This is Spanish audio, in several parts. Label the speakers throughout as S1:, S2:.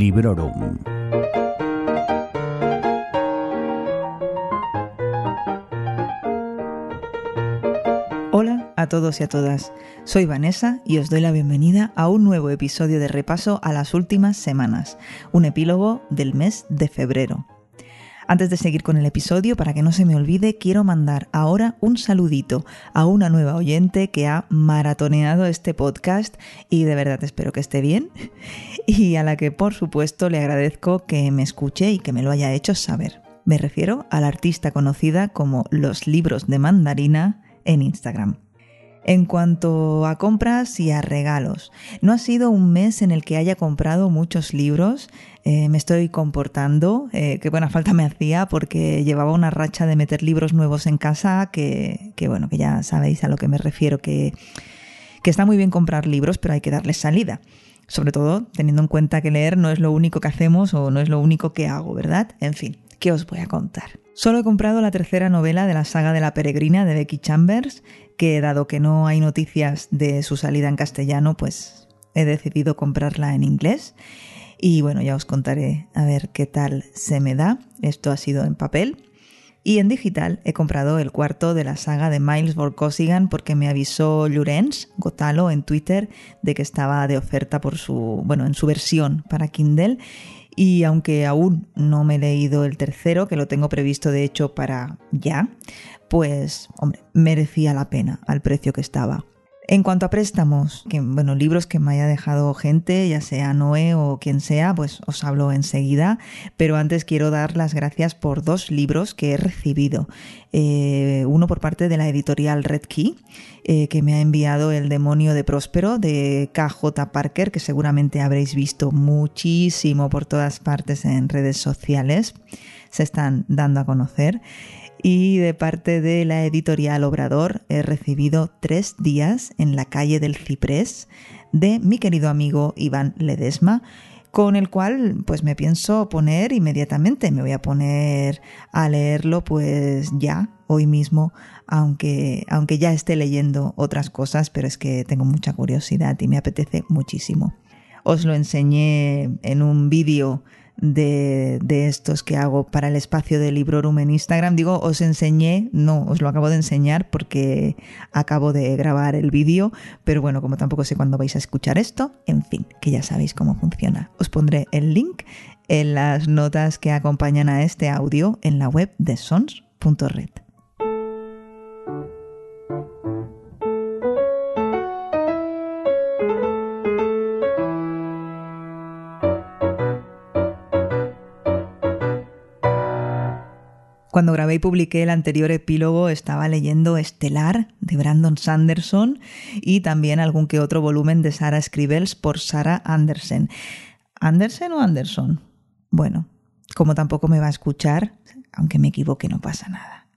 S1: Librorum.
S2: Hola a todos y a todas, soy Vanessa y os doy la bienvenida a un nuevo episodio de repaso a las últimas semanas, un epílogo del mes de febrero. Antes de seguir con el episodio, para que no se me olvide, quiero mandar ahora un saludito a una nueva oyente que ha maratoneado este podcast y de verdad espero que esté bien y a la que por supuesto le agradezco que me escuche y que me lo haya hecho saber. Me refiero a la artista conocida como Los Libros de Mandarina en Instagram. En cuanto a compras y a regalos, no ha sido un mes en el que haya comprado muchos libros, eh, me estoy comportando, eh, que buena falta me hacía porque llevaba una racha de meter libros nuevos en casa que, que bueno, que ya sabéis a lo que me refiero, que, que está muy bien comprar libros, pero hay que darles salida. Sobre todo teniendo en cuenta que leer no es lo único que hacemos o no es lo único que hago, ¿verdad? En fin, ¿qué os voy a contar? Solo he comprado la tercera novela de la saga de la peregrina de Becky Chambers, que dado que no hay noticias de su salida en castellano, pues he decidido comprarla en inglés. Y bueno, ya os contaré a ver qué tal se me da. Esto ha sido en papel. Y en digital he comprado el cuarto de la saga de Miles Vorkosigan porque me avisó Llorens Gotalo en Twitter de que estaba de oferta por su, bueno, en su versión para Kindle y aunque aún no me he leído el tercero, que lo tengo previsto de hecho para ya, pues, hombre, merecía la pena al precio que estaba. En cuanto a préstamos, bueno, libros que me haya dejado gente, ya sea Noé o quien sea, pues os hablo enseguida. Pero antes quiero dar las gracias por dos libros que he recibido. Eh, uno por parte de la editorial Red Key, eh, que me ha enviado El demonio de Próspero de KJ Parker, que seguramente habréis visto muchísimo por todas partes en redes sociales. Se están dando a conocer y de parte de la editorial Obrador he recibido tres días en la calle del Ciprés de mi querido amigo Iván Ledesma, con el cual pues me pienso poner inmediatamente, me voy a poner a leerlo pues ya, hoy mismo, aunque, aunque ya esté leyendo otras cosas, pero es que tengo mucha curiosidad y me apetece muchísimo. Os lo enseñé en un vídeo de, de, estos que hago para el espacio de Librorum en Instagram. Digo, os enseñé, no, os lo acabo de enseñar porque acabo de grabar el vídeo, pero bueno, como tampoco sé cuándo vais a escuchar esto, en fin, que ya sabéis cómo funciona. Os pondré el link en las notas que acompañan a este audio en la web de sons.red. Cuando grabé y publiqué el anterior epílogo estaba leyendo Estelar de Brandon Sanderson y también algún que otro volumen de Sarah Scribbles por Sarah Andersen. ¿Andersen o Anderson? Bueno, como tampoco me va a escuchar, aunque me equivoque no pasa nada.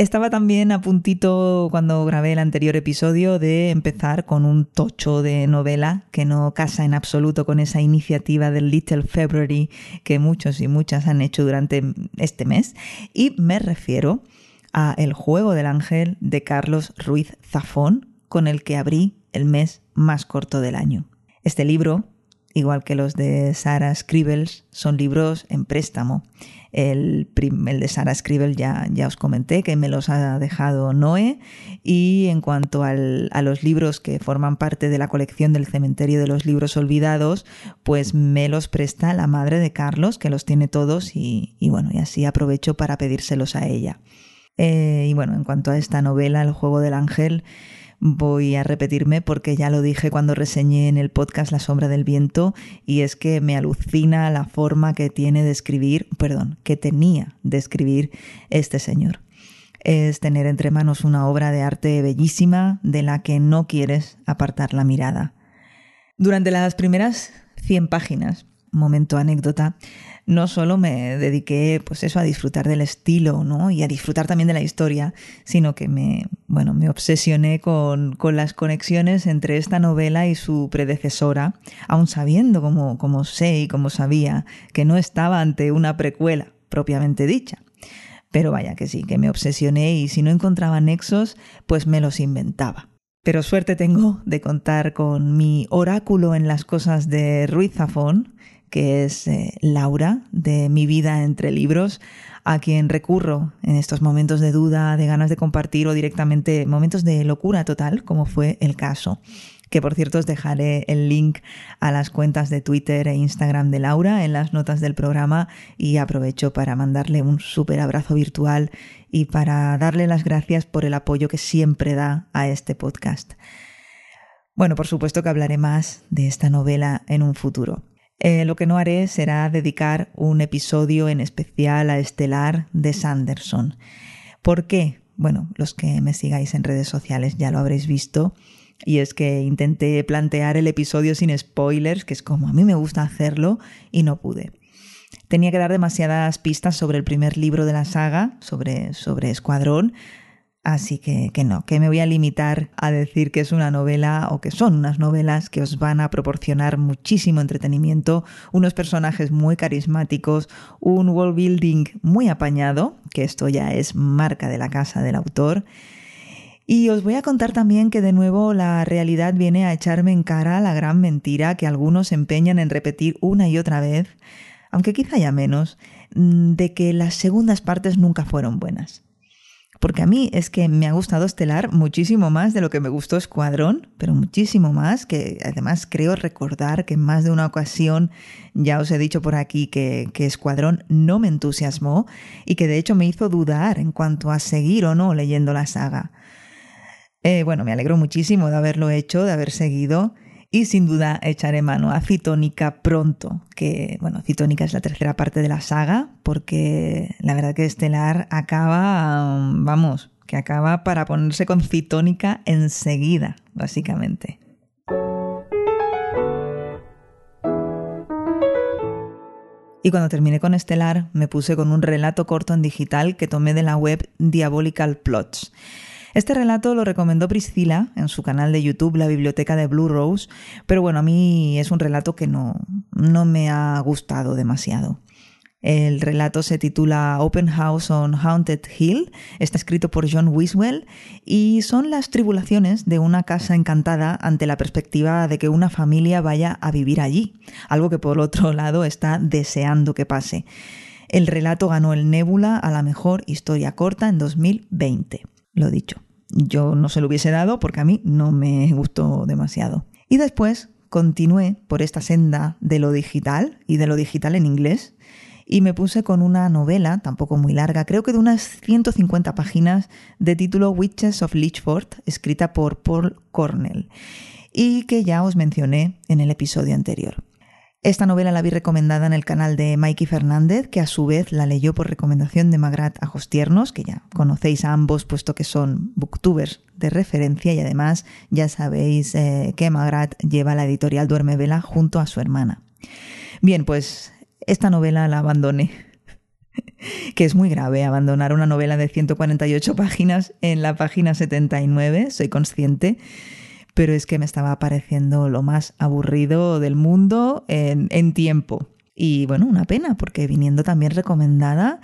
S2: Estaba también a puntito cuando grabé el anterior episodio de empezar con un tocho de novela que no casa en absoluto con esa iniciativa del Little February que muchos y muchas han hecho durante este mes y me refiero a El juego del ángel de Carlos Ruiz Zafón con el que abrí el mes más corto del año. Este libro igual que los de Sarah Scribbles, son libros en préstamo. El, de Sarah Scribble ya, os comenté que me los ha dejado Noé. Y en cuanto a los libros que forman parte de la colección del Cementerio de los Libros Olvidados, pues me los presta la madre de Carlos, que los tiene todos, y, bueno, y así aprovecho para pedírselos a ella. Eh, y bueno, en cuanto a esta novela, El juego del ángel, voy a repetirme porque ya lo dije cuando reseñé en el podcast La sombra del viento y es que me alucina la forma que tiene de escribir, perdón, que tenía de escribir este señor. Es tener entre manos una obra de arte bellísima de la que no quieres apartar la mirada. Durante las primeras 100 páginas, momento anécdota, no solo me dediqué pues eso a disfrutar del estilo, ¿no? Y a disfrutar también de la historia, sino que me, bueno, me obsesioné con, con las conexiones entre esta novela y su predecesora, aun sabiendo como, como sé y como sabía que no estaba ante una precuela propiamente dicha. Pero vaya que sí, que me obsesioné y si no encontraba nexos, pues me los inventaba. Pero suerte tengo de contar con mi oráculo en las cosas de Ruiz Zafón, que es eh, Laura, de Mi vida entre libros, a quien recurro en estos momentos de duda, de ganas de compartir o directamente momentos de locura total, como fue el caso que por cierto os dejaré el link a las cuentas de Twitter e Instagram de Laura en las notas del programa y aprovecho para mandarle un súper abrazo virtual y para darle las gracias por el apoyo que siempre da a este podcast. Bueno, por supuesto que hablaré más de esta novela en un futuro. Eh, lo que no haré será dedicar un episodio en especial a Estelar de Sanderson. ¿Por qué? Bueno, los que me sigáis en redes sociales ya lo habréis visto. Y es que intenté plantear el episodio sin spoilers, que es como a mí me gusta hacerlo, y no pude. Tenía que dar demasiadas pistas sobre el primer libro de la saga, sobre, sobre Escuadrón, Así que, que no, que me voy a limitar a decir que es una novela o que son unas novelas que os van a proporcionar muchísimo entretenimiento, unos personajes muy carismáticos, un world building muy apañado, que esto ya es marca de la casa del autor. Y os voy a contar también que de nuevo la realidad viene a echarme en cara la gran mentira que algunos empeñan en repetir una y otra vez, aunque quizá ya menos, de que las segundas partes nunca fueron buenas porque a mí es que me ha gustado Estelar muchísimo más de lo que me gustó Escuadrón, pero muchísimo más, que además creo recordar que en más de una ocasión ya os he dicho por aquí que, que Escuadrón no me entusiasmó y que de hecho me hizo dudar en cuanto a seguir o no leyendo la saga. Eh, bueno, me alegro muchísimo de haberlo hecho, de haber seguido y sin duda echaré mano a Citónica pronto, que bueno, Citónica es la tercera parte de la saga, porque la verdad que Estelar acaba, vamos, que acaba para ponerse con Citónica enseguida, básicamente. Y cuando terminé con Estelar, me puse con un relato corto en digital que tomé de la web Diabolical Plots. Este relato lo recomendó Priscila en su canal de YouTube, La Biblioteca de Blue Rose, pero bueno, a mí es un relato que no, no me ha gustado demasiado. El relato se titula Open House on Haunted Hill, está escrito por John Wiswell y son las tribulaciones de una casa encantada ante la perspectiva de que una familia vaya a vivir allí, algo que por otro lado está deseando que pase. El relato ganó el Nebula a la mejor historia corta en 2020 lo dicho. Yo no se lo hubiese dado porque a mí no me gustó demasiado. Y después continué por esta senda de lo digital y de lo digital en inglés y me puse con una novela, tampoco muy larga, creo que de unas 150 páginas, de título Witches of Lichford, escrita por Paul Cornell, y que ya os mencioné en el episodio anterior. Esta novela la vi recomendada en el canal de Mikey Fernández, que a su vez la leyó por recomendación de Magrat Ajostiernos, que ya conocéis a ambos puesto que son booktubers de referencia y además ya sabéis eh, que Magrat lleva la editorial Duerme Vela junto a su hermana. Bien, pues esta novela la abandoné que es muy grave abandonar una novela de 148 páginas en la página 79, soy consciente, pero es que me estaba pareciendo lo más aburrido del mundo en, tiempo. Y bueno, una pena, porque viniendo también recomendada,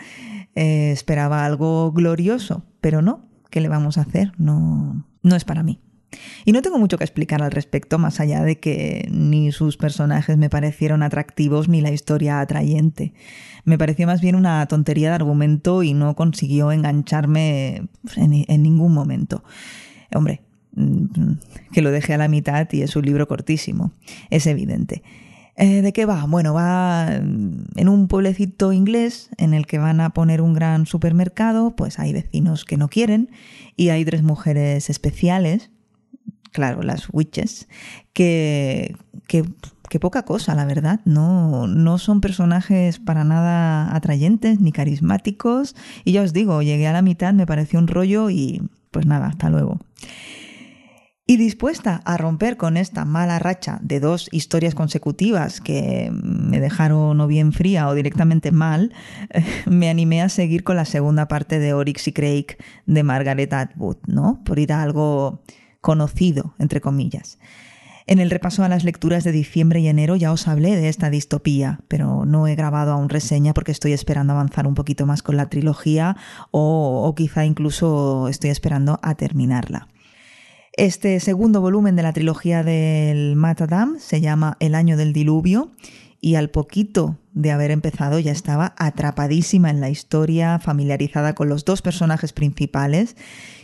S2: eh, esperaba algo glorioso, pero no, ¿qué le vamos a hacer? No, no es para mí. Y no tengo mucho que explicar al respecto, más allá de que ni sus personajes me parecieron atractivos ni la historia atrayente. Me pareció más bien una tontería de argumento y no consiguió engancharme en, en ningún momento. Hombre, que lo deje a la mitad y es un libro cortísimo, es evidente. Eh, ¿De qué va? Bueno, va en un pueblecito inglés en el que van a poner un gran supermercado, pues hay vecinos que no quieren y hay tres mujeres especiales, claro, las witches, que, que, poca cosa, la verdad, no, no son personajes para nada atrayentes ni carismáticos y ya os digo, llegué a la mitad, me pareció un rollo y pues nada, hasta luego. Y dispuesta a romper con esta mala racha de dos historias consecutivas que me dejaron o bien fría o directamente mal, me animé a seguir con la segunda parte de Oryx y Craig de Margaret Atwood, ¿no? Por ir a algo conocido, entre comillas. En el repaso a las lecturas de diciembre y enero ya os hablé de esta distopía, pero no he grabado aún reseña porque estoy esperando avanzar un poquito más con la trilogía o, o quizá incluso estoy esperando a terminarla. Este segundo volumen de la trilogía del Matadam se llama El año del diluvio y al poquito de haber empezado ya estaba atrapadísima en la historia, familiarizada con los dos personajes principales.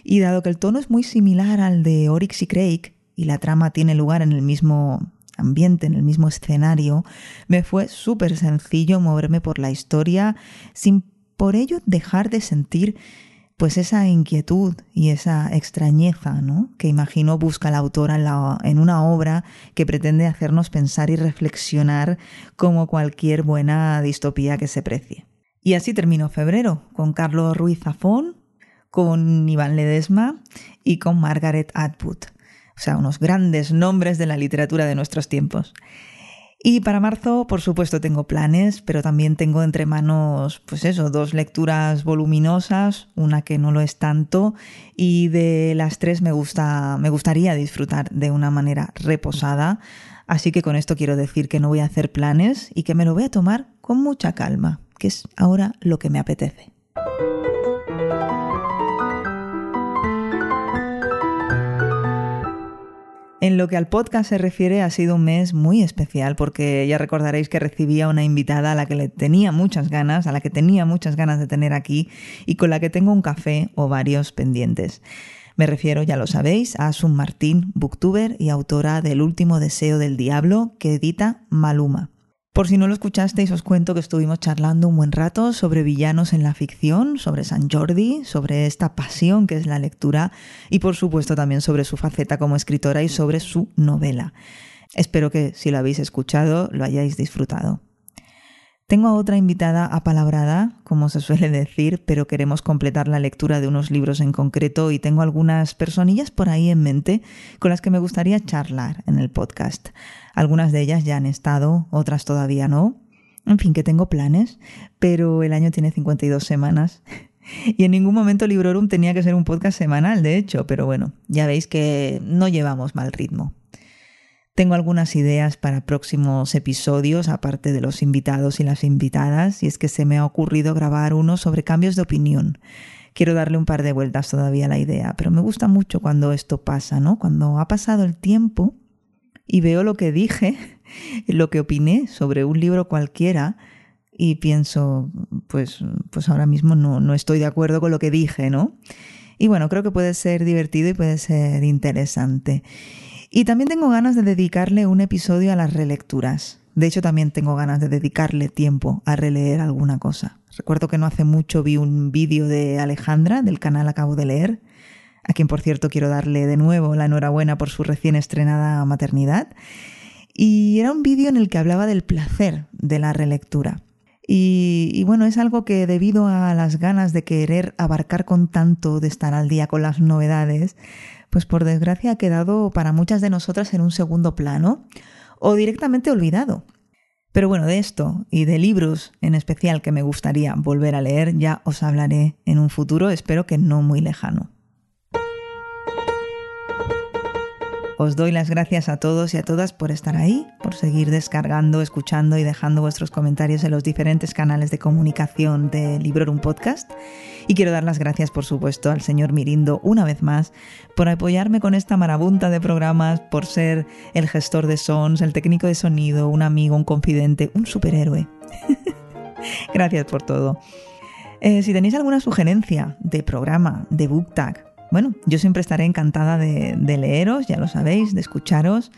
S2: Y dado que el tono es muy similar al de Oryx y Craig y la trama tiene lugar en el mismo ambiente, en el mismo escenario, me fue súper sencillo moverme por la historia sin por ello dejar de sentir pues esa inquietud y esa extrañeza ¿no? que imagino busca la autora en, una obra que pretende hacernos pensar y reflexionar como cualquier buena distopía que se precie. Y así terminó febrero, con Carlos Ruiz Zafón, con Iván Ledesma y con Margaret Atwood. O sea, unos grandes nombres de la literatura de nuestros tiempos. Y para marzo, por supuesto, tengo planes, pero también tengo entre manos, pues eso, dos lecturas voluminosas, una que no lo es tanto, y de las tres me gusta, me gustaría disfrutar de una manera reposada. Así que con esto quiero decir que no voy a hacer planes y que me lo voy a tomar con mucha calma, que es ahora lo que me apetece. En lo que al podcast se refiere, ha sido un mes muy especial porque ya recordaréis que recibía una invitada a la que le tenía muchas ganas, a la que tenía muchas ganas de tener aquí y con la que tengo un café o varios pendientes. Me refiero, ya lo sabéis, a Asun Martín, booktuber y autora del Último Deseo del Diablo, que edita Maluma. Por si no lo escuchasteis, os cuento que estuvimos charlando un buen rato sobre villanos en la ficción, sobre San Jordi, sobre esta pasión que es la lectura y por supuesto también sobre su faceta como escritora y sobre su novela. Espero que si lo habéis escuchado lo hayáis disfrutado. Tengo a otra invitada apalabrada, como se suele decir, pero queremos completar la lectura de unos libros en concreto y tengo algunas personillas por ahí en mente con las que me gustaría charlar en el podcast. Algunas de ellas ya han estado, otras todavía no. En fin, que tengo planes, pero el año tiene 52 semanas. Y en ningún momento Librorum tenía que ser un podcast semanal, de hecho, pero bueno, ya veis que no llevamos mal ritmo. Tengo algunas ideas para próximos episodios, aparte de los invitados y las invitadas, y es que se me ha ocurrido grabar uno sobre cambios de opinión. Quiero darle un par de vueltas todavía a la idea, pero me gusta mucho cuando esto pasa, ¿no? Cuando ha pasado el tiempo y veo lo que dije, lo que opiné sobre un libro cualquiera y pienso, pues, pues ahora mismo no, no estoy de acuerdo con lo que dije, ¿no? Y bueno, creo que puede ser divertido y puede ser interesante. Y también tengo ganas de dedicarle un episodio a las relecturas. De hecho, también tengo ganas de dedicarle tiempo a releer alguna cosa. Recuerdo que no hace mucho vi un vídeo de Alejandra del canal Acabo de leer a quien por cierto quiero darle de nuevo la enhorabuena por su recién estrenada maternidad. Y era un vídeo en el que hablaba del placer de la relectura. Y, bueno, es algo que debido a las ganas de querer abarcar con tanto, de estar al día con las novedades, pues por desgracia ha quedado para muchas de nosotras en un segundo plano o directamente olvidado. Pero bueno, de esto y de libros en especial que me gustaría volver a leer ya os hablaré en un futuro, espero que no muy lejano. Os doy las gracias a todos y a todas por estar ahí, por seguir descargando, escuchando y dejando vuestros comentarios en los diferentes canales de comunicación de Librorum Podcast. Y quiero dar las gracias, por supuesto, al señor Mirindo una vez más por apoyarme con esta marabunta de programas, por ser el gestor de sons, el técnico de sonido, un amigo, un confidente, un superhéroe. gracias por todo. Eh, si tenéis alguna sugerencia de programa, de book tag, bueno, yo siempre estaré encantada de, leeros, ya lo sabéis, de escucharos.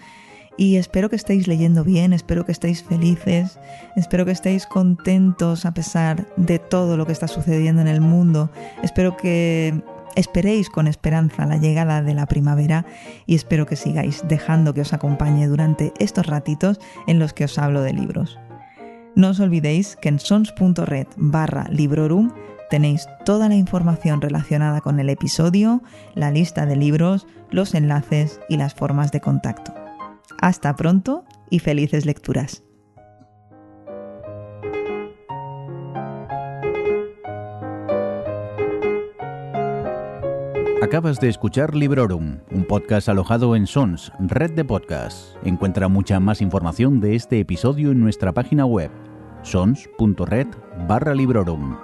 S2: Y espero que estéis leyendo bien, espero que estéis felices, espero que estéis contentos a pesar de todo lo que está sucediendo en el mundo. Espero que esperéis con esperanza la llegada de la primavera y espero que sigáis dejando que os acompañe durante estos ratitos en los que os hablo de libros. No os olvidéis que en sons.red barra librorum Tenéis toda la información relacionada con el episodio, la lista de libros, los enlaces y las formas de contacto. Hasta pronto y felices lecturas.
S1: Acabas de escuchar Librorum, un podcast alojado en Sons, red de podcasts. Encuentra mucha más información de este episodio en nuestra página web, sons.red barra Librorum